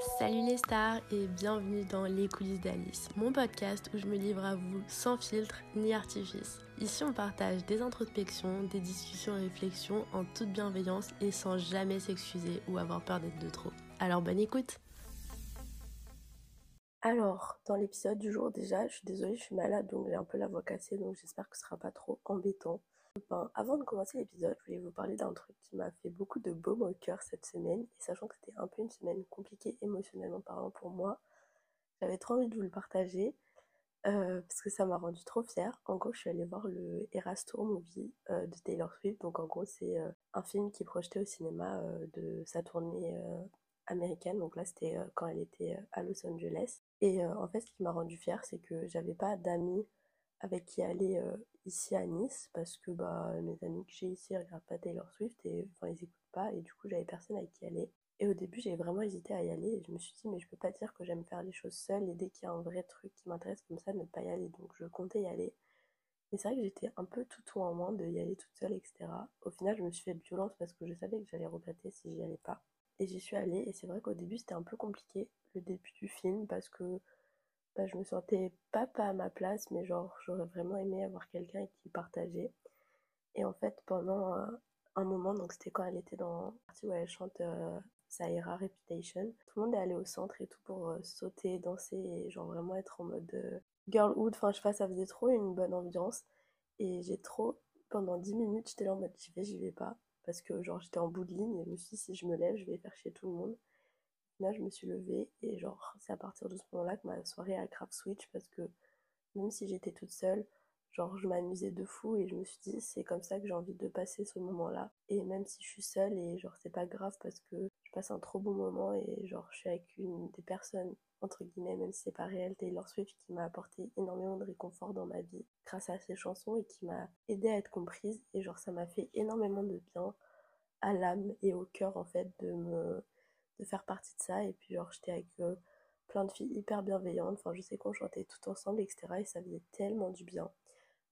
Salut les stars et bienvenue dans Les coulisses d'Alice, mon podcast où je me livre à vous sans filtre ni artifice. Ici on partage des introspections, des discussions et réflexions en toute bienveillance et sans jamais s'excuser ou avoir peur d'être de trop. Alors bonne écoute alors, dans l'épisode du jour déjà, je suis désolée, je suis malade donc j'ai un peu la voix cassée donc j'espère que ce sera pas trop embêtant. Avant de commencer l'épisode, je voulais vous parler d'un truc qui m'a fait beaucoup de baume au cœur cette semaine. Et sachant que c'était un peu une semaine compliquée émotionnellement parlant pour moi, j'avais trop envie de vous le partager euh, parce que ça m'a rendu trop fière. En gros, je suis allée voir le Eras Tour Movie euh, de Taylor Swift. Donc en gros, c'est euh, un film qui est projeté au cinéma de sa tournée américaine. Donc là, c'était quand elle était à Los Angeles. Et en fait, ce qui m'a rendu fière, c'est que j'avais pas d'amis avec qui aller ici à Nice parce que bah, mes amis que j'ai ici regardent pas Taylor Swift et enfin ils écoutent pas et du coup j'avais personne avec qui aller. Et au début j'ai vraiment hésité à y aller et je me suis dit mais je peux pas dire que j'aime faire les choses seule et dès qu'il y a un vrai truc qui m'intéresse comme ça ne pas y aller donc je comptais y aller. Mais c'est vrai que j'étais un peu tout en moins de y aller toute seule etc. Au final je me suis fait violence parce que je savais que j'allais regretter si j'y allais pas. Et j'y suis allée et c'est vrai qu'au début c'était un peu compliqué le début du film parce que bah, je me sentais pas pas à ma place, mais genre j'aurais vraiment aimé avoir quelqu'un qui partageait. Et en fait, pendant un moment, donc c'était quand elle était dans la partie où elle chante euh, Saira Reputation, tout le monde est allé au centre et tout pour euh, sauter, danser et genre vraiment être en mode euh, girlhood. Enfin, je sais pas, ça faisait trop une bonne ambiance. Et j'ai trop, pendant 10 minutes, j'étais là en mode j'y vais, j'y vais pas. Parce que genre j'étais en bout de ligne et je me suis dit si je me lève, je vais faire chier tout le monde. Je me suis levée et genre, c'est à partir de ce moment-là que ma soirée a grave switch parce que même si j'étais toute seule, genre, je m'amusais de fou et je me suis dit, c'est comme ça que j'ai envie de passer ce moment-là. Et même si je suis seule et genre, c'est pas grave parce que je passe un trop bon moment et genre, je suis avec une des personnes, entre guillemets, même si c'est pas réel, Taylor Swift qui m'a apporté énormément de réconfort dans ma vie grâce à ses chansons et qui m'a aidé à être comprise et genre, ça m'a fait énormément de bien à l'âme et au cœur en fait de me de faire partie de ça. Et puis, genre, j'étais avec euh, plein de filles hyper bienveillantes. Enfin, je sais qu'on chantait tout ensemble, etc. Et ça faisait tellement du bien.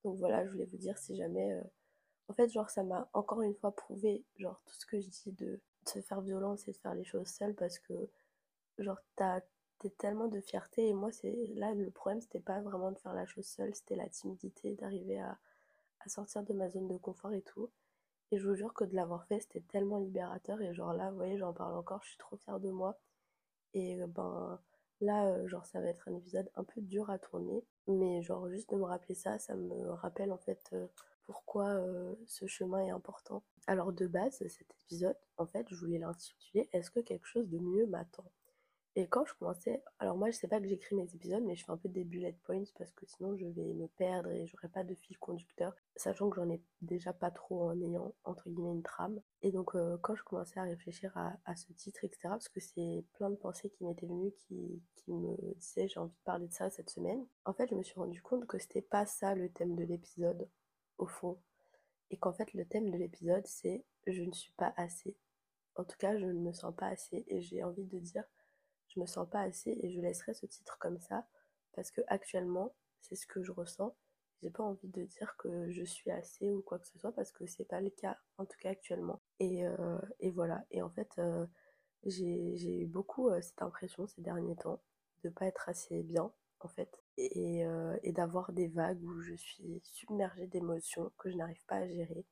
Donc voilà, je voulais vous dire si jamais. Euh, en fait, genre, ça m'a encore une fois prouvé, genre, tout ce que je dis de, se faire violence et de faire les choses seule parce que, genre, t'as tellement de fierté et moi c'est là le problème c'était pas vraiment de faire la chose seule c'était la timidité d'arriver à sortir de ma zone de confort et tout et je vous jure que de l'avoir fait, c'était tellement libérateur. Et genre là, vous voyez, j'en parle encore, je suis trop fière de moi. Et euh, ben là, euh, genre, ça va être un épisode un peu dur à tourner. Mais genre, juste de me rappeler ça, ça me rappelle en fait euh, pourquoi ce chemin est important. Alors de base, cet épisode, en fait, je voulais l'intituler Est-ce que quelque chose de mieux m'attend? Et quand je commençais, alors moi je sais pas que j'écris mes épisodes, mais je fais un peu des bullet points parce que sinon je vais me perdre et j'aurai pas de fil conducteur, sachant que j'en ai déjà pas trop en ayant entre guillemets une trame. Et donc euh, quand je commençais à réfléchir à, ce titre, etc., parce que c'est plein de pensées qui m'étaient venues qui, qui me disaient j'ai envie de parler de ça cette semaine, en fait je me suis rendu compte que c'était pas ça le thème de l'épisode, au fond. Et qu'en fait le thème de l'épisode c'est je ne suis pas assez. En tout cas je ne me sens pas assez et j'ai envie de dire me sens pas assez et je laisserai ce titre comme ça parce que actuellement c'est ce que je ressens. J'ai pas envie de dire que je suis assez ou quoi que ce soit parce que c'est pas le cas en tout cas actuellement. Et, euh, voilà. Et en fait euh, j'ai eu beaucoup euh, cette impression ces derniers temps de pas être assez bien en fait et, et d'avoir des vagues où je suis submergée d'émotions que je n'arrive pas à gérer.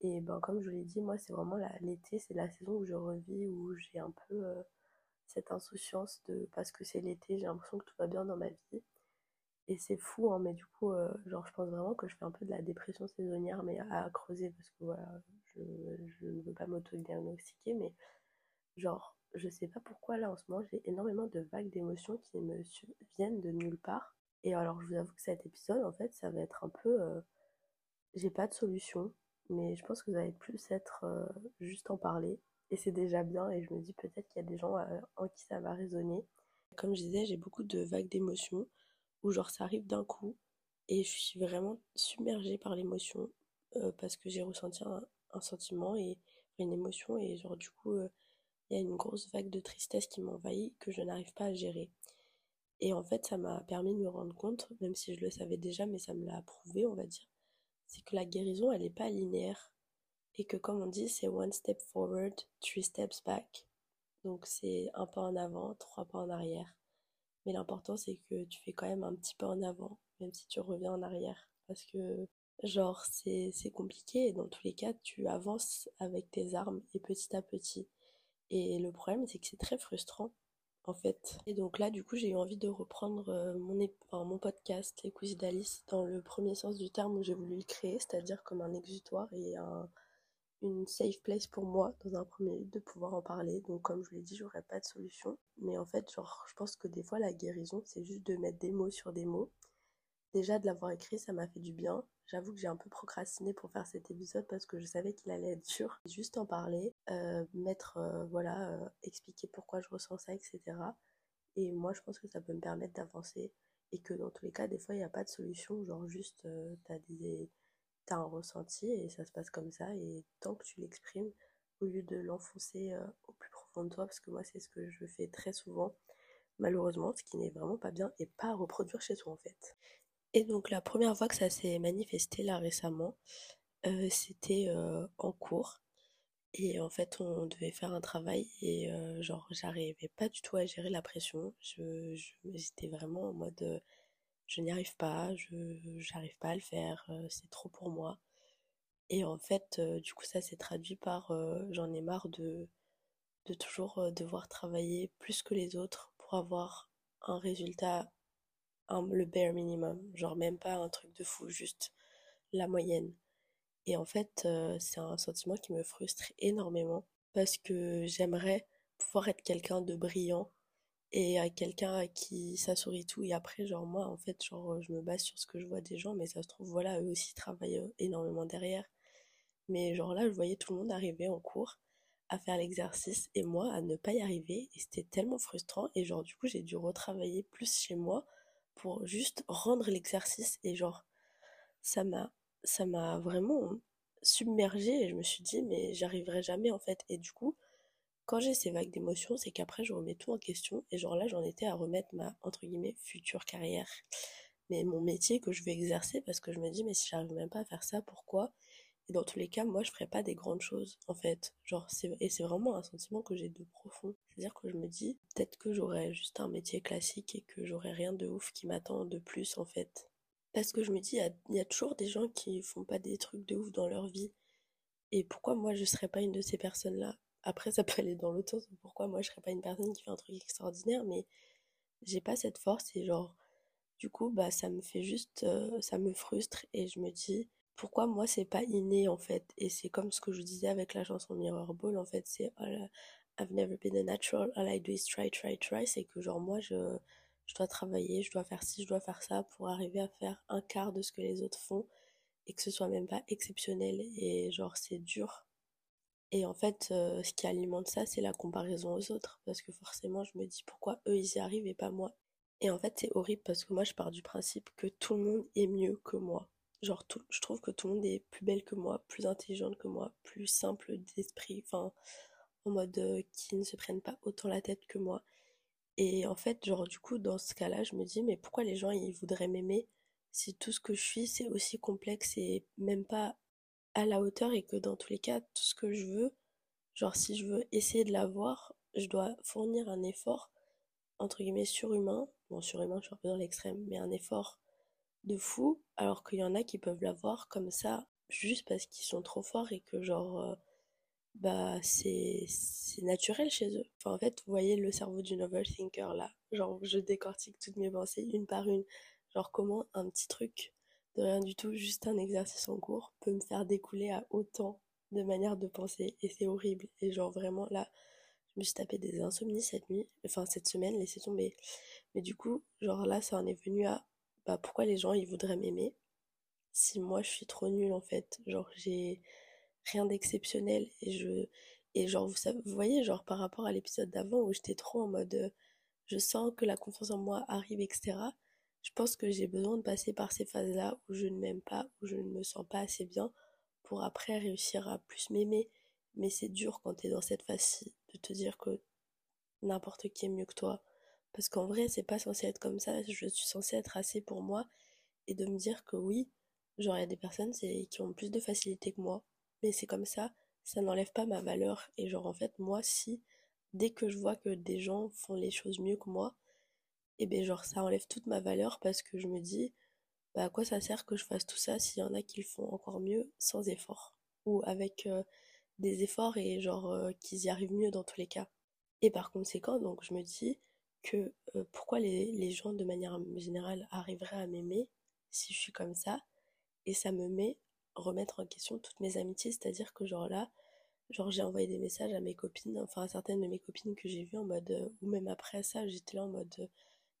Et ben comme je vous l'ai dit, moi c'est vraiment l'été, c'est la saison où je revis, où j'ai un peu cette insouciance de parce que c'est l'été, j'ai l'impression que tout va bien dans ma vie. Et c'est fou, hein, mais du coup, euh, genre, je pense vraiment que je fais un peu de la dépression saisonnière, mais à, creuser, parce que voilà, je, ne veux pas m'auto-diagnostiquer, mais genre, je sais pas pourquoi là en ce moment, j'ai énormément de vagues d'émotions qui me viennent de nulle part. Et alors, je vous avoue que cet épisode, en fait, ça va être un peu. Euh, j'ai pas de solution, mais je pense que ça va être plus être euh, juste en parler et c'est déjà bien et je me dis peut-être qu'il y a des gens euh, en qui ça va résonner. Comme je disais, j'ai beaucoup de vagues d'émotions où genre ça arrive d'un coup et je suis vraiment submergée par l'émotion euh, parce que j'ai ressenti un, sentiment et une émotion et genre du coup euh, il y a une grosse vague de tristesse qui m'envahit que je n'arrive pas à gérer. Et en fait ça m'a permis de me rendre compte, même si je le savais déjà mais ça me l'a prouvé on va dire, c'est que la guérison elle n'est pas linéaire et que comme on dit c'est one step forward, three steps back. Donc c'est un pas en avant, trois pas en arrière. Mais l'important c'est que tu fais quand même un petit pas en avant, même si tu reviens en arrière. Parce que genre c'est compliqué et dans tous les cas tu avances avec tes armes et petit à petit. Et le problème c'est que c'est très frustrant en fait. Et donc là, du coup, j'ai eu envie de reprendre euh, mon, mon podcast, Les Cousines d'Alice, dans le premier sens du terme où j'ai voulu le créer, c'est-à-dire comme un exutoire et un, une safe place pour moi, dans un premier lieu, de pouvoir en parler. Donc, comme je l'ai dit, j'aurais pas de solution. Mais en fait, genre, je pense que des fois, la guérison, c'est juste de mettre des mots sur des mots. Déjà, de l'avoir écrit, ça m'a fait du bien. J'avoue que j'ai un peu procrastiné pour faire cet épisode parce que je savais qu'il allait être dur. Juste en parler, euh, mettre, euh, voilà, euh, expliquer pourquoi je ressens ça, etc. Et moi, je pense que ça peut me permettre d'avancer et que dans tous les cas, des fois, il n'y a pas de solution. Genre, juste, t'as des... As un ressenti et ça se passe comme ça. Et tant que tu l'exprimes, au lieu de l'enfoncer au plus profond de toi, parce que moi, c'est ce que je fais très souvent, malheureusement, ce qui n'est vraiment pas bien et pas à reproduire chez soi en fait. Et donc la première fois que ça s'est manifesté là récemment, euh, c'était euh, en cours. Et en fait, on devait faire un travail et euh, genre, j'arrivais pas du tout à gérer la pression. Je, j'étais vraiment en mode, je n'y arrive pas, je j'arrive pas à le faire, c'est trop pour moi. Et en fait, du coup, ça s'est traduit par, j'en ai marre de, de toujours devoir travailler plus que les autres pour avoir un résultat le bare minimum, genre même pas un truc de fou, juste la moyenne. Et en fait, euh, c'est un sentiment qui me frustre énormément parce que j'aimerais pouvoir être quelqu'un de brillant et à quelqu'un à qui ça sourit tout. Et après, genre moi, en fait, genre je me base sur ce que je vois des gens, mais ça se trouve, voilà, eux aussi travaillent euh, énormément derrière. Mais genre là, je voyais tout le monde arriver en cours à faire l'exercice et moi à ne pas y arriver et c'était tellement frustrant et genre du coup j'ai dû retravailler plus chez moi pour juste rendre l'exercice et genre ça m'a ça m'a vraiment submergée et je me suis dit mais j'arriverai jamais en fait et du coup quand j'ai ces vagues d'émotions c'est qu'après je remets tout en question et genre là j'en étais à remettre ma entre guillemets future carrière mais mon métier que je vais exercer parce que je me dis mais si j'arrive même pas à faire ça pourquoi? Et dans tous les cas, moi, je ferais pas des grandes choses, en fait. Genre, et c'est vraiment un sentiment que j'ai de profond. C'est-à-dire que je me dis, peut-être que j'aurais juste un métier classique et que j'aurais rien de ouf qui m'attend de plus, en fait. Parce que je me dis, il y, a, toujours des gens qui font pas des trucs de ouf dans leur vie. Et pourquoi moi, je serais pas une de ces personnes-là? Après, ça peut aller dans l'autre sens. Pourquoi moi, je serais pas une personne qui fait un truc extraordinaire, mais j'ai pas cette force et genre, du coup, bah, ça me fait juste, euh, ça me frustre et je me dis, pourquoi moi c'est pas inné en fait? Et c'est comme ce que je disais avec la chanson Mirror Ball en fait c'est I've never been a natural all I do is try try try c'est que genre moi je je dois travailler je dois faire ci je dois faire ça pour arriver à faire un quart de ce que les autres font et que ce soit même pas exceptionnel et genre c'est dur et en fait euh, ce qui alimente ça c'est la comparaison aux autres. Parce que forcément je me dis pourquoi eux ils y arrivent et pas moi. Et en fait c'est horrible parce que moi je pars du principe que tout le monde est mieux que moi. Genre, je trouve que tout le monde est plus belle que moi, plus intelligente que moi, plus simple d'esprit, enfin, en mode euh, qui ne se prennent pas autant la tête que moi. Et en fait, genre, du coup, dans ce cas-là, je me dis, mais pourquoi les gens, ils voudraient m'aimer si tout ce que je suis, c'est aussi complexe et même pas à la hauteur et que dans tous les cas, tout ce que je veux, genre, si je veux essayer de l'avoir, je dois fournir un effort, entre guillemets, surhumain. Bon, surhumain, je suis un peu dans l'extrême, mais un effort de fou, alors qu'il y en a qui peuvent l'avoir comme ça, juste parce qu'ils sont trop forts et que genre, euh, bah c'est naturel chez eux. Enfin en fait, vous voyez le cerveau d'une overthinker là, genre je décortique toutes mes pensées une par une, genre comment un petit truc de rien du tout, juste un exercice en cours, peut me faire découler à autant de manières de penser et c'est horrible. Et genre vraiment là, je me suis tapé des insomnies cette nuit, enfin cette semaine, laissez tomber. Mais du coup, genre là, ça en est venu à bah pourquoi les gens ils voudraient m'aimer si moi je suis trop nulle en fait? Genre j'ai rien d'exceptionnel et je et genre vous savez, vous voyez genre par rapport à l'épisode d'avant où j'étais trop en mode euh, je sens que la confiance en moi arrive etc je pense que j'ai besoin de passer par ces phases là où je ne m'aime pas où je ne me sens pas assez bien pour après réussir à plus m'aimer mais c'est dur quand t'es dans cette phase-ci de te dire que n'importe qui est mieux que toi parce qu'en vrai, c'est pas censé être comme ça. Je suis censée être assez pour moi et de me dire que oui, genre il y a des personnes qui ont plus de facilité que moi, mais c'est comme ça, ça n'enlève pas ma valeur. Et genre en fait, moi, si dès que je vois que des gens font les choses mieux que moi, et ben genre ça enlève toute ma valeur parce que je me dis bah à quoi ça sert que je fasse tout ça s'il y en a qui le font encore mieux sans effort ou avec euh, des efforts et genre euh, qu'ils y arrivent mieux dans tous les cas. Et par conséquent, donc je me dis que euh, pourquoi les, les gens de manière générale arriveraient à m'aimer si je suis comme ça? Et ça me met remettre en question toutes mes amitiés, c'est-à-dire que genre là, genre j'ai envoyé des messages à mes copines, enfin à certaines de mes copines que j'ai vues en mode, ou même après ça, j'étais là en mode,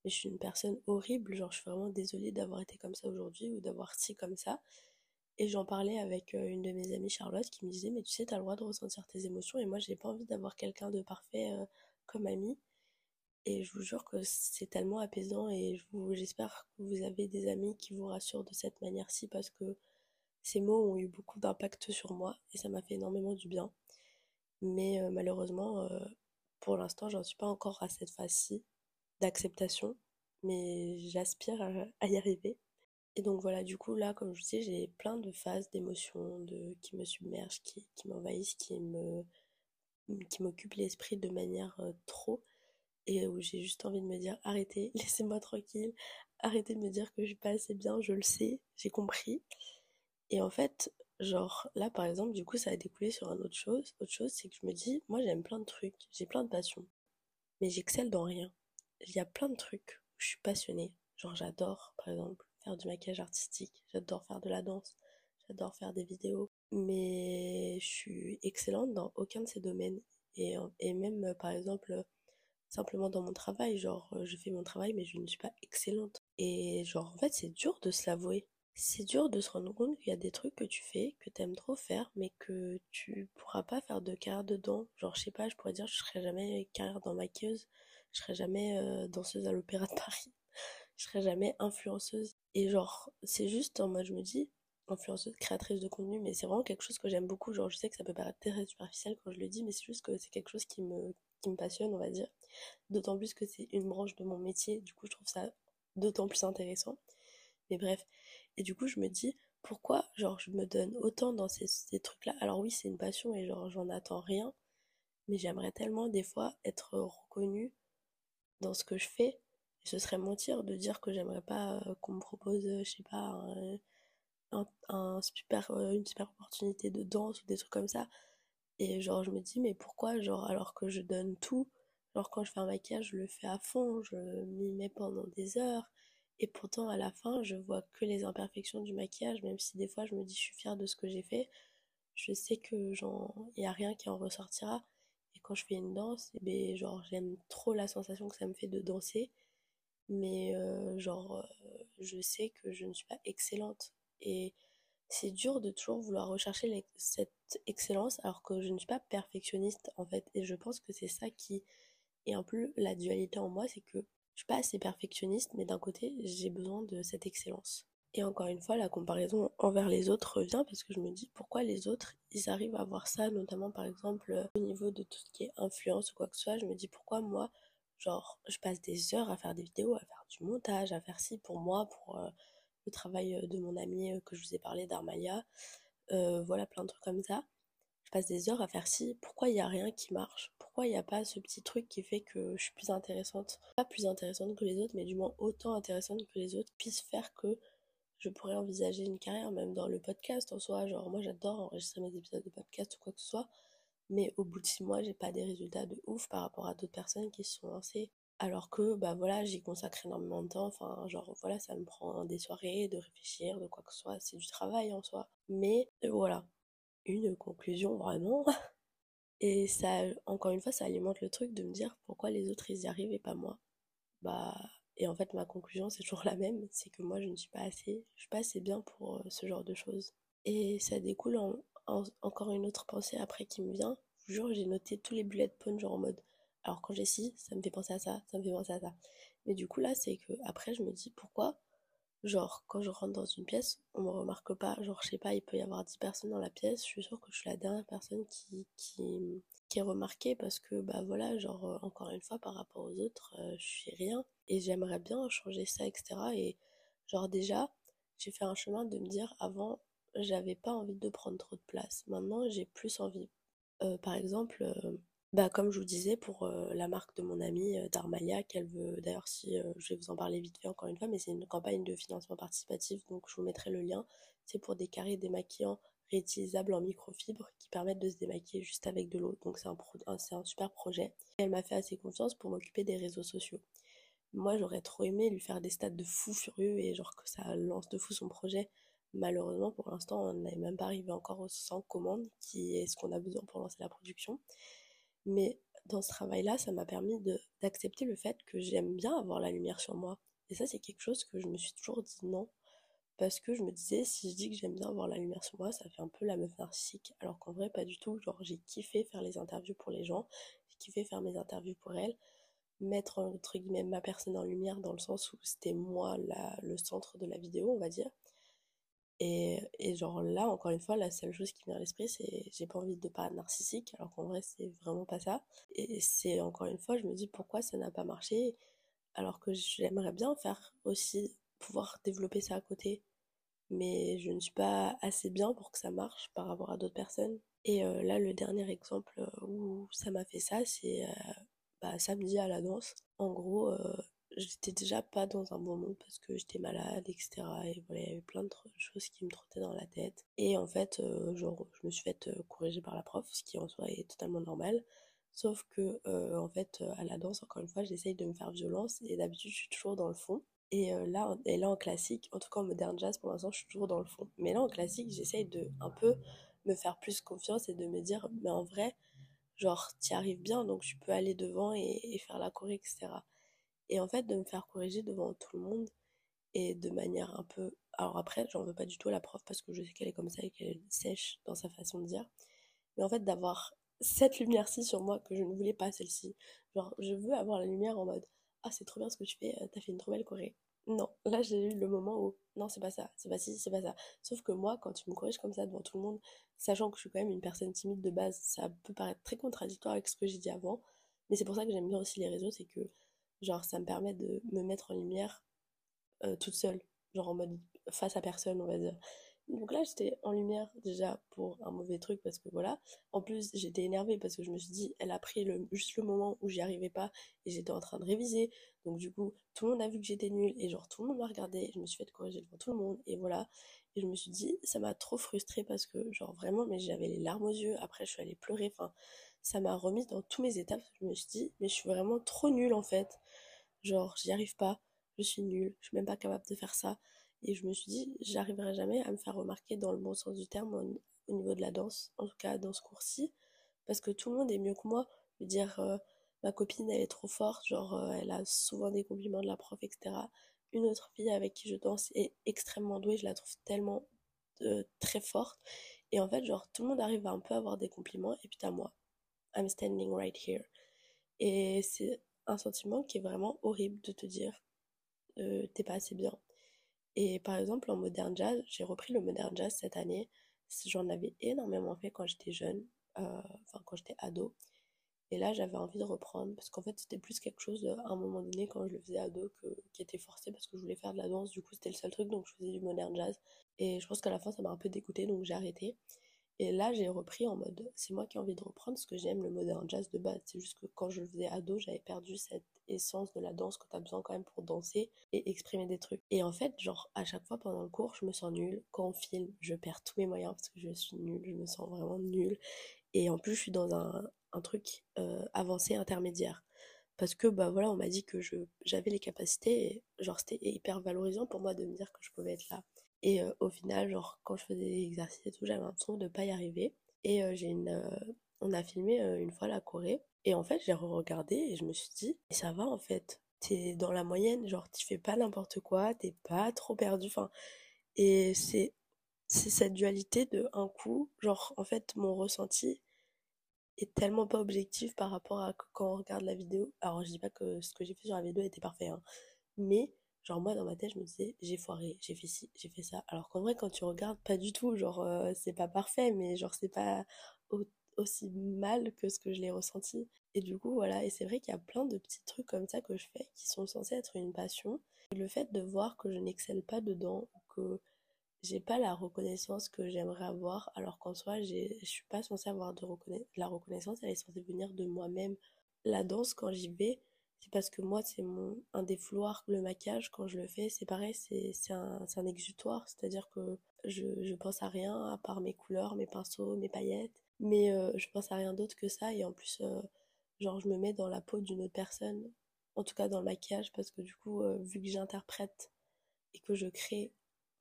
mais je suis une personne horrible, genre je suis vraiment désolée d'avoir été comme ça aujourd'hui ou d'avoir si comme ça. Et j'en parlais avec euh, une de mes amies Charlotte qui me disait mais tu sais t'as le droit de ressentir tes émotions et moi j'ai pas envie d'avoir quelqu'un de parfait euh, comme ami. Et je vous jure que c'est tellement apaisant et j'espère que vous avez des amis qui vous rassurent de cette manière-ci parce que ces mots ont eu beaucoup d'impact sur moi et ça m'a fait énormément du bien. Mais euh, malheureusement, pour l'instant, j'en suis pas encore à cette phase-ci d'acceptation, mais j'aspire à, y arriver. Et donc voilà, du coup, là, comme je disais, j'ai plein de phases d'émotions de, qui me submergent, qui, m'envahissent, qui me qui m'occupent l'esprit de manière euh, trop et où j'ai juste envie de me dire arrêtez, laissez-moi tranquille, arrêtez de me dire que je suis pas assez bien, je le sais, j'ai compris. Et en fait, genre là par exemple, du coup, ça a découlé sur une autre chose. Autre chose, c'est que je me dis, moi j'aime plein de trucs, j'ai plein de passions, mais j'excelle dans rien il y a plein de trucs où je suis passionnée. Genre j'adore, par exemple, faire du maquillage artistique, j'adore faire de la danse, j'adore faire des vidéos, mais je suis excellente dans aucun de ces domaines. Et, et même, par exemple, simplement dans mon travail, genre je fais mon travail, mais je ne suis pas excellente. Et genre, en fait, c'est dur de se l'avouer. C'est dur de se rendre compte qu'il y a des trucs que tu fais, que t'aimes trop faire, mais que tu pourras pas faire de carrière dedans. Genre, je sais pas, je pourrais dire, je serai jamais carrière dans maquilleuse, je serai jamais euh, danseuse à l'Opéra de Paris, je serai jamais influenceuse. Et genre, c'est juste en mode, je me dis, influenceuse, créatrice de contenu, mais c'est vraiment quelque chose que j'aime beaucoup. Genre, je sais que ça peut paraître très superficiel quand je le dis, mais c'est juste que c'est quelque chose qui me, qui me passionne, on va dire. D'autant plus que c'est une branche de mon métier, du coup, je trouve ça d'autant plus intéressant. Mais bref. Et du coup, je me dis, pourquoi, genre, je me donne autant dans ces trucs-là? Alors oui, c'est une passion et genre, j'en attends rien, mais j'aimerais tellement des fois être reconnue dans ce que je fais. Ce serait mentir de dire que j'aimerais pas euh, qu'on me propose, euh, je sais pas, euh, une super opportunité de danse ou des trucs comme ça. Et genre, je me dis, mais pourquoi, genre, alors que je donne tout, genre, quand je fais un maquillage, je le fais à fond, je m'y mets pendant des heures. Et pourtant, à la fin, je vois que les imperfections du maquillage, même si des fois je me dis, je suis fière de ce que j'ai fait. Je sais que, genre, il y a rien qui en ressortira quand je fais une danse, eh ben, genre j'aime trop la sensation que ça me fait de danser, mais euh, genre euh, je sais que je ne suis pas excellente. Et c'est dur de toujours vouloir rechercher cette excellence alors que je ne suis pas perfectionniste en fait. Et je pense que c'est ça qui est un peu la dualité en moi, c'est que je suis pas assez perfectionniste mais d'un côté j'ai besoin de cette excellence. Et encore une fois, la comparaison envers les autres revient parce que je me dis pourquoi les autres, ils arrivent à voir ça, notamment par exemple au niveau de tout ce qui est influence ou quoi que ce soit. Je me dis pourquoi moi, genre, je passe des heures à faire des vidéos, à faire du montage, à faire ci pour moi, pour euh, le travail euh, de mon ami euh, que je vous ai parlé d'Armalia. voilà, plein de trucs comme ça. Je passe des heures à faire ci. Pourquoi il n'y a rien qui marche? Pourquoi il n'y a pas ce petit truc qui fait que je suis plus intéressante? Pas plus intéressante que les autres, mais du moins autant intéressante que les autres, puisse faire que je pourrais envisager une carrière même dans le podcast en soi. Genre, moi j'adore enregistrer mes épisodes de podcast ou quoi que ce soit, mais au bout de six mois, j'ai pas des résultats de ouf par rapport à d'autres personnes qui se sont lancées. Alors que, bah voilà, j'y consacre énormément de temps. Enfin, genre, voilà, ça me prend des soirées de réfléchir, de quoi que ce soit. C'est du travail en soi. Mais euh, voilà, une conclusion vraiment. Et ça, encore une fois, ça alimente le truc de me dire pourquoi les autres ils y arrivent et pas moi. Bah, et en fait, ma conclusion, c'est toujours la même, c'est que moi, je ne suis pas assez, je suis pas assez bien pour euh, ce genre de choses. Et ça découle en, encore une autre pensée après qui me vient. Jure, j'ai noté tous les bullet points, genre en mode, alors quand j'ai ci, ça me fait penser à ça, ça me fait penser à ça. Mais du coup, là, c'est que après, je me dis, pourquoi Genre, quand je rentre dans une pièce, on me remarque pas. Genre, je sais pas, il peut y avoir 10 personnes dans la pièce. Je suis sûre que je suis la dernière personne qui, qui est remarquée parce que, bah voilà, genre, euh, encore une fois, par rapport aux autres, euh, je suis rien. Et j'aimerais bien changer ça, etc. Et, genre, déjà, j'ai fait un chemin de me dire, avant, j'avais pas envie de prendre trop de place. Maintenant, j'ai plus envie. Euh, par exemple, Bah, comme je vous disais, pour la marque de mon amie Darmalia, qu'elle veut, d'ailleurs, si je vais vous en parler vite fait encore une fois, mais c'est une campagne de financement participatif, donc je vous mettrai le lien. C'est pour des carrés démaquillants réutilisables en microfibre qui permettent de se démaquiller juste avec de l'eau. Donc c'est un, un super projet. elle m'a fait assez confiance pour m'occuper des réseaux sociaux. Moi, j'aurais trop aimé lui faire des stats de fou furieux et genre que ça lance de fou son projet. Malheureusement, pour l'instant, on n'est même pas arrivé encore aux 100 commandes, qui est ce qu'on a besoin pour lancer la production. Mais dans ce travail-là, ça m'a permis d'accepter le fait que j'aime bien avoir la lumière sur moi. Et ça, c'est quelque chose que je me suis toujours dit non. Parce que je me disais, si je dis que j'aime bien avoir la lumière sur moi, ça fait un peu la meuf narcissique. Alors qu'en vrai, pas du tout. Genre, j'ai kiffé faire les interviews pour les gens. J'ai kiffé faire mes interviews pour elles. Mettre, entre guillemets, ma personne en lumière dans le sens où c'était moi le centre de la vidéo, on va dire. Et, genre là, encore une fois, la seule chose qui vient à l'esprit, c'est j'ai pas envie de paraître narcissique, alors qu'en vrai, c'est vraiment pas ça. Et c'est encore une fois, je me dis pourquoi ça n'a pas marché, alors que j'aimerais bien faire aussi, pouvoir développer ça à côté. Mais je ne suis pas assez bien pour que ça marche par rapport à d'autres personnes. Et euh, là, le dernier exemple euh, où ça m'a fait ça, c'est euh, bah, samedi à la danse. En gros, j'étais déjà pas dans un bon monde parce que j'étais malade, etc. Et il y avait plein de choses qui me trottaient dans la tête. Et en fait, genre, je me suis fait euh, corriger par la prof, ce qui en soi est totalement normal. Sauf que, en fait, à la danse, encore une fois, j'essaye de me faire violence et d'habitude, je suis toujours dans le fond. Et là, et là, en classique, en tout cas en moderne jazz, pour l'instant, je suis toujours dans le fond. Mais là, en classique, j'essaye de un peu me faire plus confiance et de me dire, mais en vrai, genre, t'y arrives bien, donc tu peux aller devant et, faire la choré, etc. Et en fait, de me faire corriger devant tout le monde et de manière un peu. Alors après, j'en veux pas du tout la prof parce que je sais qu'elle est comme ça et qu'elle est sèche dans sa façon de dire. Mais en fait, d'avoir cette lumière-ci sur moi que je ne voulais pas, celle-ci. Genre, je veux avoir la lumière en mode Ah, c'est trop bien ce que tu fais, t'as fait une trop belle choré. Non, là j'ai eu le moment où non, c'est pas ça, c'est pas ci, c'est pas ça. Sauf que moi, quand tu me corriges comme ça devant tout le monde, sachant que je suis quand même une personne timide de base, ça peut paraître très contradictoire avec ce que j'ai dit avant. Mais c'est pour ça que j'aime bien aussi les réseaux, c'est que Genre, ça me permet de me mettre en lumière euh, toute seule, genre en mode face à personne, on va dire. Donc là, j'étais en lumière déjà pour un mauvais truc parce que voilà. En plus, j'étais énervée parce que je me suis dit, elle a pris le, juste le moment où j'y arrivais pas et j'étais en train de réviser. Donc du coup, tout le monde a vu que j'étais nulle et genre tout le monde m'a regardé. Je me suis fait corriger devant tout le monde et voilà. Et je me suis dit, ça m'a trop frustrée parce que genre vraiment, mais j'avais les larmes aux yeux. Après, je suis allée pleurer. Enfin, ça m'a remis dans tous mes étapes. Je me suis dit, mais je suis vraiment trop nulle en fait. Genre, j'y arrive pas, je suis nulle, je suis même pas capable de faire ça. Et je me suis dit, j'arriverai jamais à me faire remarquer dans le bon sens du terme au, niveau de la danse, en tout cas dans ce cours-ci, parce que tout le monde est mieux que moi. Je veux dire, euh, ma copine, elle est trop forte, genre, euh, elle a souvent des compliments de la prof, etc. Une autre fille avec qui je danse est extrêmement douée, je la trouve tellement euh, très forte. Et en fait, genre, tout le monde arrive à un peu avoir des compliments, et puis t'as moi. I'm standing right here. Et c'est un sentiment qui est vraiment horrible de te dire t'es pas assez bien. Et par exemple, en modern jazz, j'ai repris le modern jazz cette année. J'en avais énormément fait quand j'étais jeune, euh, enfin quand j'étais ado. Et là, j'avais envie de reprendre parce qu'en fait, c'était plus quelque chose à un moment donné quand je le faisais ado que, qui était forcé parce que je voulais faire de la danse. Du coup, c'était le seul truc, donc je faisais du modern jazz. Et je pense qu'à la fin, ça m'a un peu dégoûté, donc j'ai arrêté. Et là, j'ai repris en mode, c'est moi qui ai envie de reprendre parce que j'aime le modern jazz de base. C'est juste que quand je le faisais ado, j'avais perdu cette essence de la danse que tu as besoin quand même pour danser et exprimer des trucs. Et en fait, genre, à chaque fois pendant le cours, je me sens nulle. Quand on filme, je perds tous mes moyens parce que je suis nulle, je me sens vraiment nulle. Et en plus, je suis dans un, un truc euh, avancé intermédiaire. Parce que, bah voilà, on m'a dit que j'avais les capacités et genre, c'était hyper valorisant pour moi de me dire que je pouvais être là. Et euh, au final, genre, quand je faisais des exercices et tout, j'avais l'impression de ne pas y arriver. Et euh, j'ai une, euh, on a filmé une fois la Corée. Et en fait, j'ai re-regardé et je me suis dit, ça va en fait. T'es dans la moyenne, genre, tu fais pas n'importe quoi, t'es pas trop perdu. Enfin, et c'est c'est cette dualité de un coup, genre, en fait, mon ressenti est tellement pas objectif par rapport à quand on regarde la vidéo. Alors, je dis pas que ce que j'ai fait sur la vidéo était parfait, hein, mais Genre moi dans ma tête je me disais j'ai foiré, j'ai fait ci, j'ai fait ça. Alors qu'en vrai quand tu regardes pas du tout, genre euh, c'est pas parfait mais genre c'est pas aussi mal que ce que je l'ai ressenti. Et du coup voilà, et c'est vrai qu'il y a plein de petits trucs comme ça que je fais qui sont censés être une passion. Et le fait de voir que je n'excelle pas dedans, que j'ai pas la reconnaissance que j'aimerais avoir, alors qu'en soi, je suis pas censée avoir de la reconnaissance, elle est censée venir de moi-même. La danse, quand j'y vais, c'est parce que moi, c'est mon un des flouards, le maquillage, quand je le fais, c'est pareil, c'est un, un exutoire, c'est-à-dire que je, je pense à rien à part mes couleurs, mes pinceaux, mes paillettes, mais euh, je pense à rien d'autre que ça, et en plus, euh, genre, je me mets dans la peau d'une autre personne, en tout cas dans le maquillage, parce que du coup, euh, vu que j'interprète et que je crée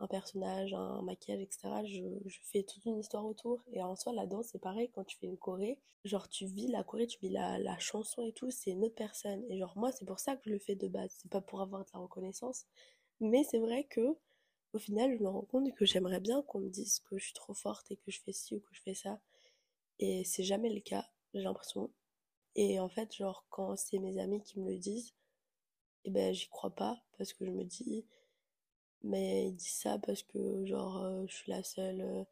un personnage, un maquillage, etc. Je, fais toute une histoire autour. Et en soi, la danse, c'est pareil, quand tu fais une choré, genre tu vis la choré, tu vis la, la chanson et tout, c'est une autre personne. Et genre moi, c'est pour ça que je le fais de base. C'est pas pour avoir de la reconnaissance. Mais c'est vrai que au final, je me rends compte que j'aimerais bien qu'on me dise que je suis trop forte et que je fais ci ou que je fais ça. Et c'est jamais le cas, j'ai l'impression. Et en fait, genre, quand c'est mes amis qui me le disent, eh ben j'y crois pas parce que je me dis mais ils disent ça parce que, genre, euh, je suis la seule euh,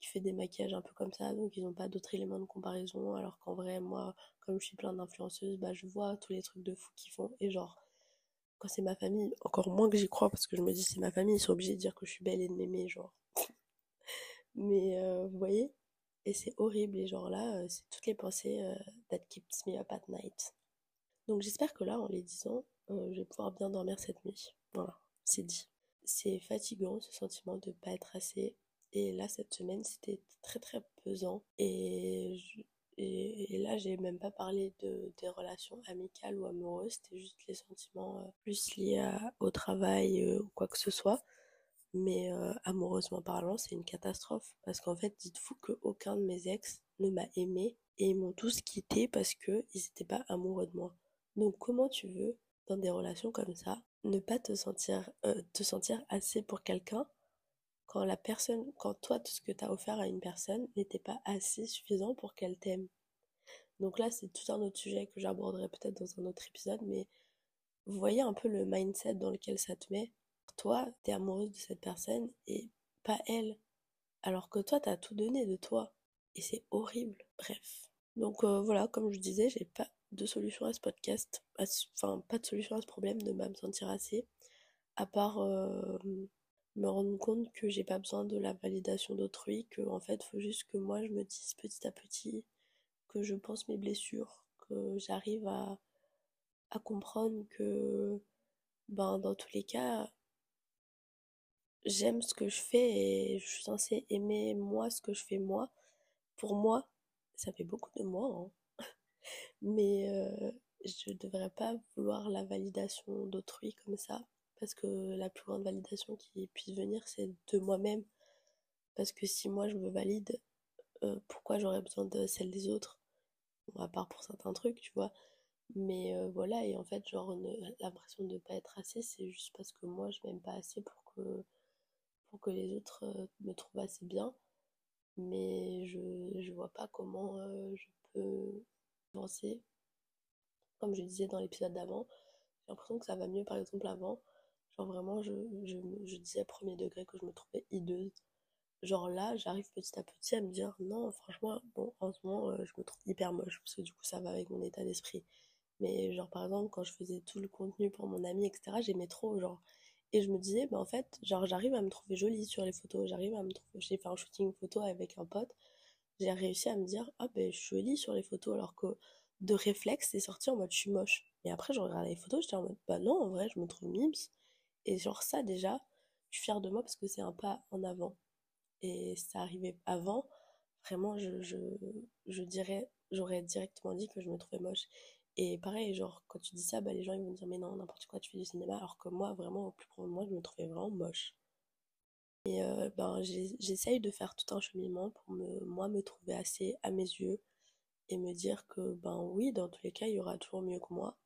qui fait des maquillages un peu comme ça, donc ils n'ont pas d'autres éléments de comparaison. Alors qu'en vrai, moi, comme je suis plein d'influenceuses, bah, je vois tous les trucs de fou qu'ils font. Et genre, quand c'est ma famille, encore moins que j'y crois parce que je me dis c'est ma famille, ils sont obligés de dire que je suis belle et de m'aimer, genre. Mais euh, vous voyez? Et c'est horrible, et genre là, c'est toutes les pensées that keeps me up at night. Donc j'espère que là, en les disant, je vais pouvoir bien dormir cette nuit. Voilà, c'est dit c'est fatigant ce sentiment de pas être assez. Et là, cette semaine, c'était très très pesant. Et, et, là, j'ai même pas parlé de, des relations amicales ou amoureuses, c'était juste les sentiments euh, plus liés au travail euh, ou quoi que ce soit. Mais euh, amoureusement parlant, c'est une catastrophe. Parce qu'en fait, dites-vous qu'aucun de mes ex ne m'a aimé et ils m'ont tous quitté parce qu'ils n'étaient pas amoureux de moi. Donc comment tu veux, dans des relations comme ça, ne pas te sentir, euh, te sentir assez pour quelqu'un quand la personne, quand toi, tout ce que tu as offert à une personne n'était pas assez suffisant pour qu'elle t'aime. Donc là, c'est tout un autre sujet que j'aborderai peut-être dans un autre épisode, mais vous voyez un peu le mindset dans lequel ça te met. Toi, t'es amoureuse de cette personne et pas elle. Alors que toi, t'as tout donné de toi. Et c'est horrible. Bref. Donc euh, voilà, comme je disais, j'ai pas de solution à ce podcast, enfin pas de solution à ce problème de pas me sentir assez, à part euh, me rendre compte que j'ai pas besoin de la validation d'autrui, que en fait faut juste que moi je me dise petit à petit que je pense mes blessures, que j'arrive à, comprendre que ben dans tous les cas j'aime ce que je fais et je suis censée aimer moi ce que je fais moi. Pour moi ça fait beaucoup de moi hein mais euh, je devrais pas vouloir la validation d'autrui comme ça parce que la plus grande validation qui puisse venir c'est de moi-même. Parce que si moi je me valide euh, pourquoi j'aurais besoin de celle des autres? À part pour certains trucs tu vois. Mais euh, voilà et en fait genre l'impression de ne pas être assez c'est juste parce que moi je m'aime pas assez pour que pour que les autres me trouvent assez bien. Mais je je vois pas comment je peux comme je disais dans l'épisode d'avant, j'ai l'impression que ça va mieux par exemple avant. Genre vraiment, je, je, je disais premier degré que je me trouvais hideuse. Genre là, j'arrive petit à petit à me dire non, franchement, bon, en ce moment, euh, je me trouve hyper moche parce que du coup, ça va avec mon état d'esprit. Mais genre par exemple, quand je faisais tout le contenu pour mon ami, etc., j'aimais trop, genre. Et je me disais, bah en fait, genre j'arrive à me trouver jolie sur les photos, j'arrive à me trouver. J'ai fait un shooting photo avec un pote j'ai réussi à me dire ah ben je suis jolie sur les photos alors que de réflexe c'est sorti en mode je suis moche. Et après je regardais les photos j'étais en mode bah non en vrai je me trouve mimes et genre ça déjà je suis fière de moi parce que c'est un pas en avant. Et ça arrivait avant vraiment je, dirais j'aurais directement dit que je me trouvais moche. Et pareil genre quand tu dis ça bah les gens ils vont dire mais non n'importe quoi tu fais du cinéma alors que moi vraiment au plus profond de moi je me trouvais vraiment moche et euh, ben, j'essaye de faire tout un cheminement pour me, moi me trouver assez à mes yeux et me dire que ben oui, dans tous les cas, il y aura toujours mieux que moi.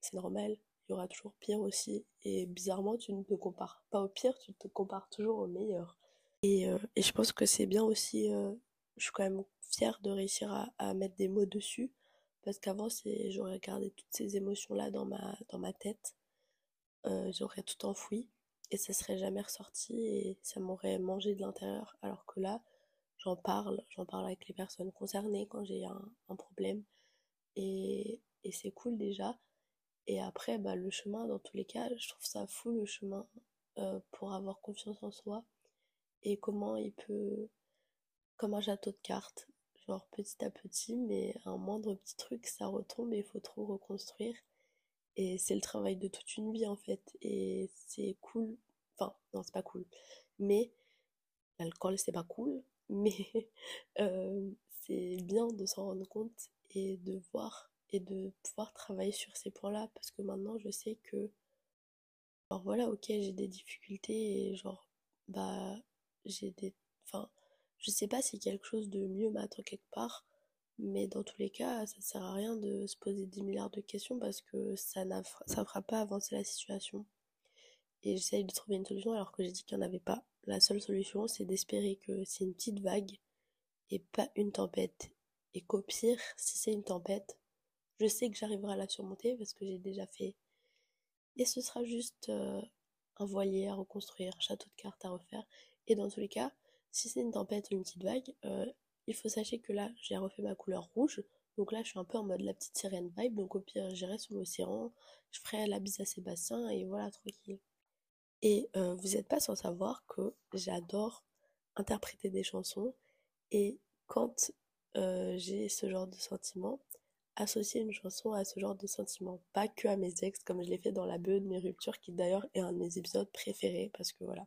C'est normal, il y aura toujours pire aussi. Et bizarrement, tu ne te compares pas au pire, tu te compares toujours au meilleur. Et, euh, je pense que c'est bien aussi, euh, je suis quand même fière de réussir à, mettre des mots dessus. Parce qu'avant, j'aurais gardé toutes ces émotions-là dans ma tête. j'aurais tout enfoui et ça serait jamais ressorti et ça m'aurait mangé de l'intérieur. Alors que là, j'en parle, j'en parle avec les personnes concernées quand j'ai un, problème et, et c'est cool déjà. Et après, bah, le chemin, dans tous les cas, je trouve ça fou le chemin euh, pour avoir confiance en soi et comment il peut, comme un château de cartes, genre petit à petit, mais un moindre petit truc, ça retombe et il faut trop reconstruire. C'est le travail de toute une vie en fait. Et c'est cool. Enfin, non, c'est pas cool. Mais l'alcool, c'est pas cool. Mais euh, c'est bien de s'en rendre compte et de voir et de pouvoir travailler sur ces points-là. Parce que maintenant, je sais que. Alors voilà, ok, j'ai des difficultés et genre, bah, j'ai des. Enfin, je sais pas si quelque chose de mieux m'attend quelque part. Mais dans tous les cas, ça sert à rien de se poser 10 milliards de questions parce que ça ne fera pas avancer la situation. Et j'essaye de trouver une solution alors que j'ai dit qu'il n'y en avait pas. La seule solution, c'est d'espérer que c'est une petite vague et pas une tempête. Et qu'au pire, si c'est une tempête, je sais que j'arriverai à la surmonter parce que j'ai déjà fait. Et ce sera juste euh, un voilier à reconstruire, un château de cartes à refaire. Et dans tous les cas, si c'est une tempête ou une petite vague, euh, il faut sachez que là, j'ai refait ma couleur rouge. Donc là, je suis un peu en mode la petite sirène vibe. Donc au pire, j'irai sur l'océan, je ferai la bise à Sébastien et voilà, tranquille. Et euh, vous n'êtes pas sans savoir que j'adore interpréter des chansons. Et quand euh, j'ai ce genre de sentiment, associer une chanson à ce genre de sentiment. Pas que à mes ex, comme je l'ai fait dans la BE de mes ruptures, qui d'ailleurs est un de mes épisodes préférés, parce que voilà,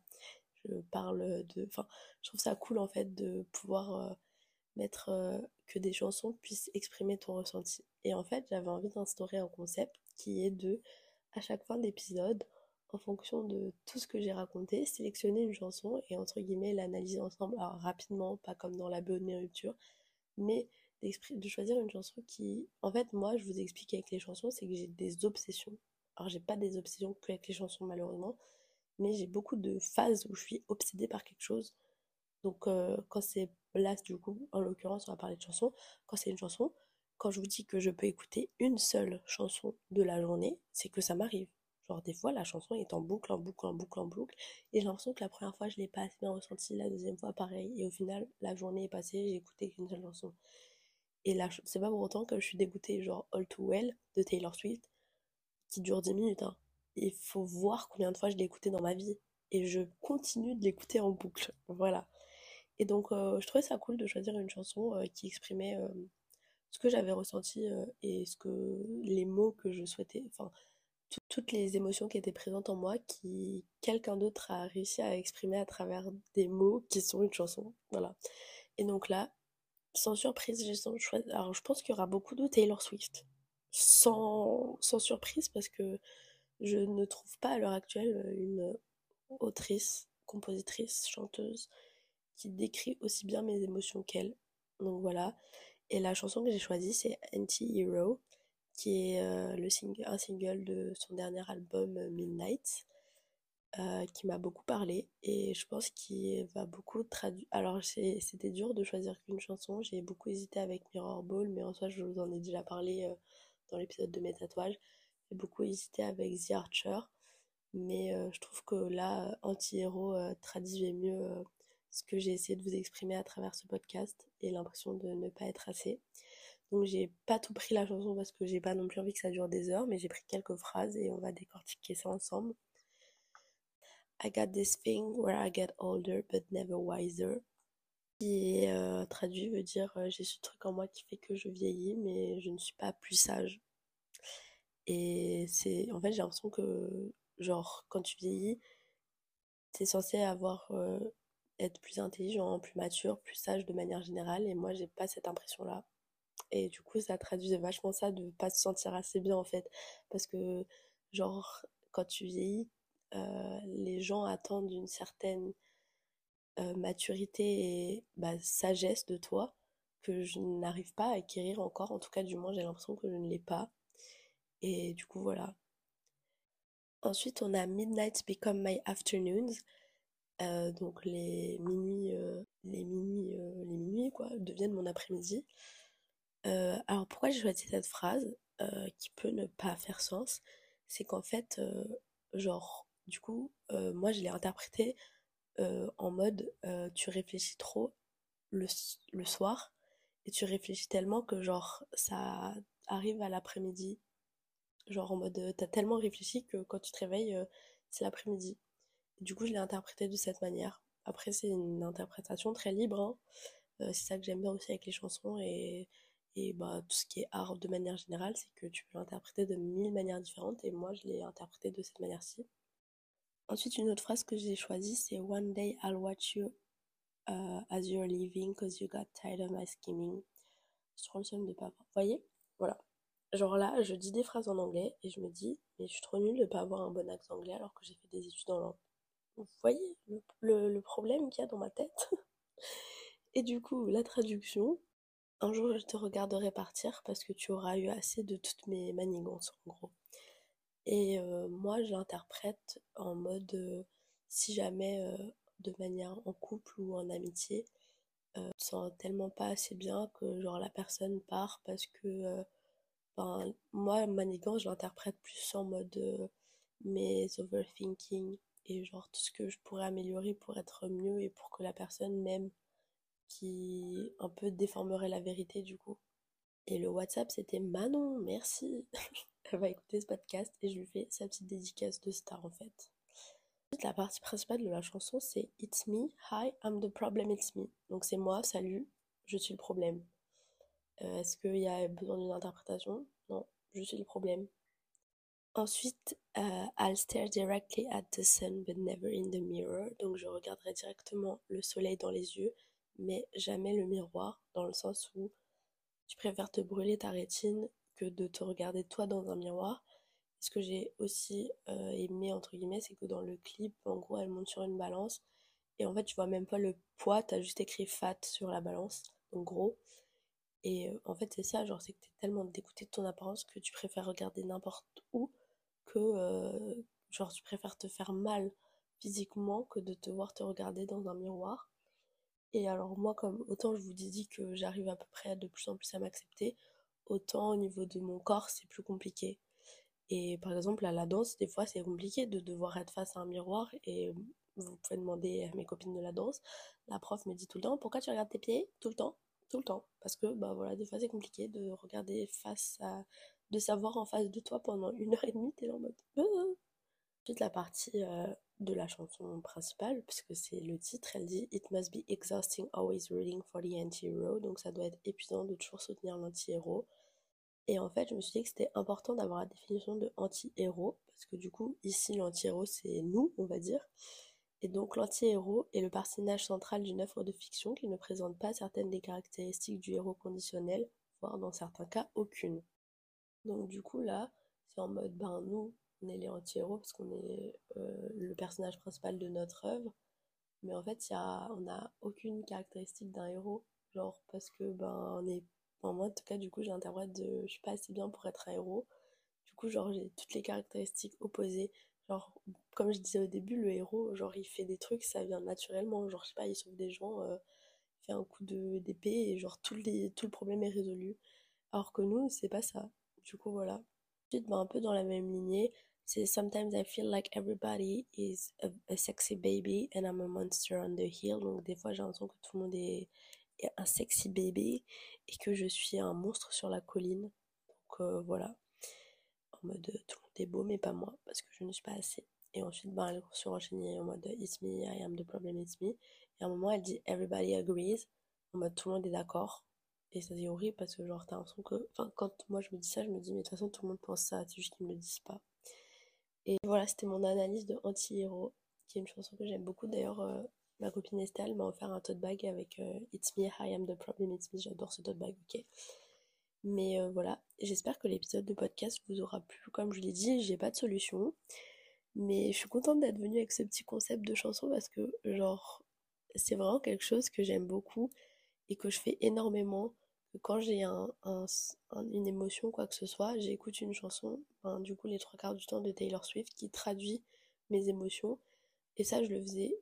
je parle de... Enfin, je trouve ça cool en fait de pouvoir euh, mettre euh, que des chansons puissent exprimer ton ressenti. Et en fait, j'avais envie d'instaurer un concept qui est de, à chaque fin d'épisode, en fonction de tout ce que j'ai raconté, sélectionner une chanson et entre guillemets l'analyser ensemble, rapidement, pas comme dans la BO de mes ruptures, mais de choisir une chanson qui, en fait, moi, je vous explique avec les chansons, c'est que j'ai des obsessions. Alors, j'ai pas des obsessions que avec les chansons, malheureusement, mais j'ai beaucoup de phases où je suis obsédée par quelque chose. Donc, euh, quand c'est là, du coup, en l'occurrence, on va parler de chansons. Quand c'est une chanson, quand je vous dis que je peux écouter une seule chanson de la journée, c'est que ça m'arrive. Genre, des fois, la chanson est en boucle, en boucle, en boucle, en boucle. Et j'ai l'impression que la première fois, je l'ai pas assez bien ressenti, la deuxième fois, pareil. Et au final, la journée est passée, j'ai écouté qu'une seule chanson. Et là, c'est pas pour autant que je suis dégoûtée, genre All Too Well de Taylor Swift, qui dure 10 minutes. Hein. Il faut voir combien de fois je l'ai écouté dans ma vie. Et je continue de l'écouter en boucle. Voilà. Et donc, euh, je trouvais ça cool de choisir une chanson euh, qui exprimait euh, ce que j'avais ressenti et ce que les mots que je souhaitais, enfin, toutes les émotions qui étaient présentes en moi, qui quelqu'un d'autre a réussi à exprimer à travers des mots qui sont une chanson. Voilà. Et donc là, sans surprise, j'ai choisi. Alors, je pense qu'il y aura beaucoup de Taylor Swift. Sans, sans surprise, parce que je ne trouve pas à l'heure actuelle une autrice, compositrice, chanteuse qui décrit aussi bien mes émotions qu'elle. Donc voilà. Et la chanson que j'ai choisie, c'est Anti-Hero, qui est euh, le un single de son dernier album euh, Midnight, euh, qui m'a beaucoup parlé et je pense qu'il va beaucoup traduire. Alors c'était dur de choisir qu'une chanson, j'ai beaucoup hésité avec Mirror Ball, mais en soi je vous en ai déjà parlé dans l'épisode de mes tatouages. J'ai beaucoup hésité avec The Archer, mais je trouve que là, Anti-Hero traduisait mieux ce que j'ai essayé de vous exprimer à travers ce podcast et l'impression de ne pas être assez. Donc j'ai pas tout pris la chanson parce que j'ai pas non plus envie que ça dure des heures, mais j'ai pris quelques phrases et on va décortiquer ça ensemble. I got this thing where I get older but never wiser. Qui euh, traduit veut dire euh, j'ai ce truc en moi qui fait que je vieillis mais je ne suis pas plus sage. Et c'est en fait j'ai l'impression que genre quand tu vieillis, t'es censé avoir euh, être plus intelligent, plus mature, plus sage de manière générale. Et moi, j'ai pas cette impression-là. Et du coup, ça traduisait vachement ça de pas se sentir assez bien en fait. Parce que, genre, quand tu vieillis, euh, les gens attendent une certaine euh, maturité et bah, sagesse de toi que je n'arrive pas à acquérir encore. En tout cas, du moins, j'ai l'impression que je ne l'ai pas. Et du coup, voilà. Ensuite, on a Midnights Become My Afternoons. Euh, donc les minuit, euh, les minuit, euh, les minuit quoi, deviennent mon après-midi. alors pourquoi j'ai choisi cette phrase qui peut ne pas faire sens, c'est qu'en fait, genre, du coup, moi je l'ai interprété en mode tu réfléchis trop le, le soir et tu réfléchis tellement que genre ça arrive à l'après-midi. Genre en mode t'as tellement réfléchi que quand tu te réveilles, c'est l'après-midi. Du coup, je l'ai interprété de cette manière. après c'est une interprétation très libre. Hein. Euh, c'est ça que j'aime bien aussi avec les chansons et, et bah, tout ce qui est art de manière générale, c'est que tu peux l'interpréter de mille manières différentes et moi je l'ai interprété de cette manière-ci. Ensuite, une autre phrase que j'ai choisie, c'est One day I'll watch you uh, as you're leaving cause you got tired of my scheming. Je trop le seum de pas avoir. Voyez? Voilà. Genre là, je dis des phrases en anglais et je me dis, mais je suis trop nulle de pas avoir un bon accent anglais alors que j'ai fait des études en langue. Vous voyez le, problème qu'il y a dans ma tête? Et du coup, la traduction, un jour je te regarderai partir parce que tu auras eu assez de toutes mes manigances en gros. Et euh, moi, je l'interprète en mode euh, si jamais euh, de manière en couple ou en amitié, euh, tu sens tellement pas assez bien que genre la personne part parce que ben, moi, manigance, je l'interprète plus en mode mes overthinking et genre tout ce que je pourrais améliorer pour être mieux et pour que la personne m'aime qui un peu déformerait la vérité du coup. Et le WhatsApp, c'était Manon, merci. Elle va écouter ce podcast et je lui fais sa petite dédicace de star en fait. La partie principale de la chanson, c'est It's me, hi, I'm the problem, it's me. Donc c'est moi, salut, je suis le problème. Euh, est-ce qu'il y a besoin d'une interprétation? Non, je suis le problème. Ensuite, euh, I'll stare directly at the sun but never in the mirror. Donc je regarderai directement le soleil dans les yeux, mais jamais le miroir, dans le sens où tu préfères te brûler ta rétine que de te regarder toi dans un miroir. Ce que j'ai aussi euh, aimé, entre guillemets, c'est que dans le clip, en gros, elle monte sur une balance. Et en fait, tu vois même pas le poids, t'as juste écrit fat sur la balance, donc gros. Et euh, en fait, c'est ça, genre, c'est que t'es tellement dégoûté de ton apparence que tu préfères regarder n'importe où que, euh, tu préfères te faire mal physiquement que de te voir te regarder dans un miroir. Et alors moi, comme autant je vous dit que j'arrive à peu près de plus en plus à m'accepter, autant au niveau de mon corps, c'est plus compliqué. Et par exemple, à la danse, des fois, c'est compliqué de devoir être face à un miroir et vous pouvez demander à mes copines de la danse. La prof me dit tout le temps, pourquoi tu regardes tes pieds? Tout le temps Tout le temps. Parce que, bah voilà, des fois, c'est compliqué de regarder face à... de savoir en face de toi pendant une heure et demie, t'es en mode... Ensuite, la partie euh, de la chanson principale, puisque c'est le titre, elle dit It must be exhausting always rooting for the anti-hero. Donc ça doit être épuisant de toujours soutenir l'anti-héros. Et en fait, je me suis dit que c'était important d'avoir la définition de anti-héros, parce que du coup, ici, l'anti-héros, c'est nous, on va dire. Et donc, l'anti-héros est le personnage central d'une œuvre de fiction qui ne présente pas certaines des caractéristiques du héros conditionnel, voire dans certains cas, aucune. Donc, du coup, là, c'est en mode, ben, nous, on est les anti-héros parce qu'on est euh, le personnage principal de notre œuvre. Mais en fait, y on n'a aucune caractéristique d'un héros. Genre, parce que, ben, on est. moi, en tout cas, du coup, j'interprète de. Je suis pas assez bien pour être un héros. Du coup, genre, j'ai toutes les caractéristiques opposées. Genre, comme je disais au début, le héros, genre, il fait des trucs, ça vient naturellement. Genre, je sais pas, il sauve des gens, euh, il fait un coup d'épée et, genre, tout, les, tout le problème est résolu. Alors que nous, c'est pas ça. Du coup, voilà. Ensuite, ben, un peu dans la même lignée, c'est Sometimes I feel like everybody is a, sexy baby and I'm a monster on the hill. Donc des fois j'ai l'impression que tout le monde est, un sexy baby et que je suis un monstre sur la colline. Donc euh, voilà. En mode tout le monde est beau mais pas moi parce que je ne suis pas assez. Et ensuite ben, elle sur enchaîner en mode It's me, I am the problem, it's me. Et à un moment elle dit Everybody agrees. En mode tout le monde est d'accord. Et ça c'est horrible parce que genre t'as l'impression que... Enfin quand moi je me dis ça je me dis mais de toute façon tout le monde pense ça. C'est juste qu'ils me le disent pas. Et voilà, c'était mon analyse de Anti-Hero, qui est une chanson que j'aime beaucoup. D'ailleurs, euh, ma copine Estelle m'a offert un tote bag avec euh, It's me, I am the problem, it's me. J'adore ce tote bag, ok. Mais euh, voilà, j'espère que l'épisode de podcast vous aura plu. Comme je l'ai dit, j'ai pas de solution. Mais je suis contente d'être venue avec ce petit concept de chanson parce que, genre, c'est vraiment quelque chose que j'aime beaucoup et que je fais énormément quand j'ai un, une émotion, quoi que ce soit, j'écoute une chanson, du coup les trois quarts du temps de Taylor Swift, qui traduit mes émotions. Et ça, je le faisais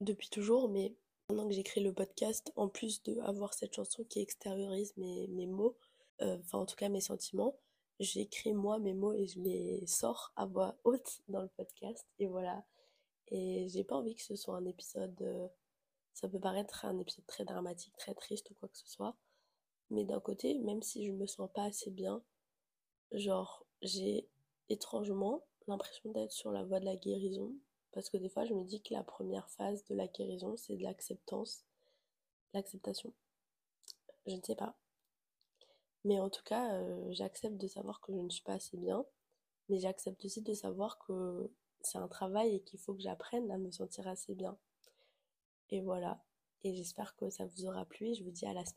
depuis toujours, mais pendant que j'écris le podcast, en plus d'avoir cette chanson qui extériorise mes, mes mots, euh, enfin en tout cas mes sentiments, j'écris moi mes mots et je les sors à voix haute dans le podcast. Et voilà. Et j'ai pas envie que ce soit un épisode. Euh, ça peut paraître un épisode très dramatique, très triste ou quoi que ce soit. Mais d'un côté, même si je me sens pas assez bien, genre, j'ai étrangement l'impression d'être sur la voie de la guérison. Parce que des fois, je me dis que la première phase de la guérison, c'est de l'acceptance, l'acceptation. Je ne sais pas. Mais en tout cas, euh, j'accepte de savoir que je ne suis pas assez bien. Mais j'accepte aussi de savoir que c'est un travail et qu'il faut que j'apprenne à me sentir assez bien. Et voilà. Et j'espère que ça vous aura plu je vous dis à la semaine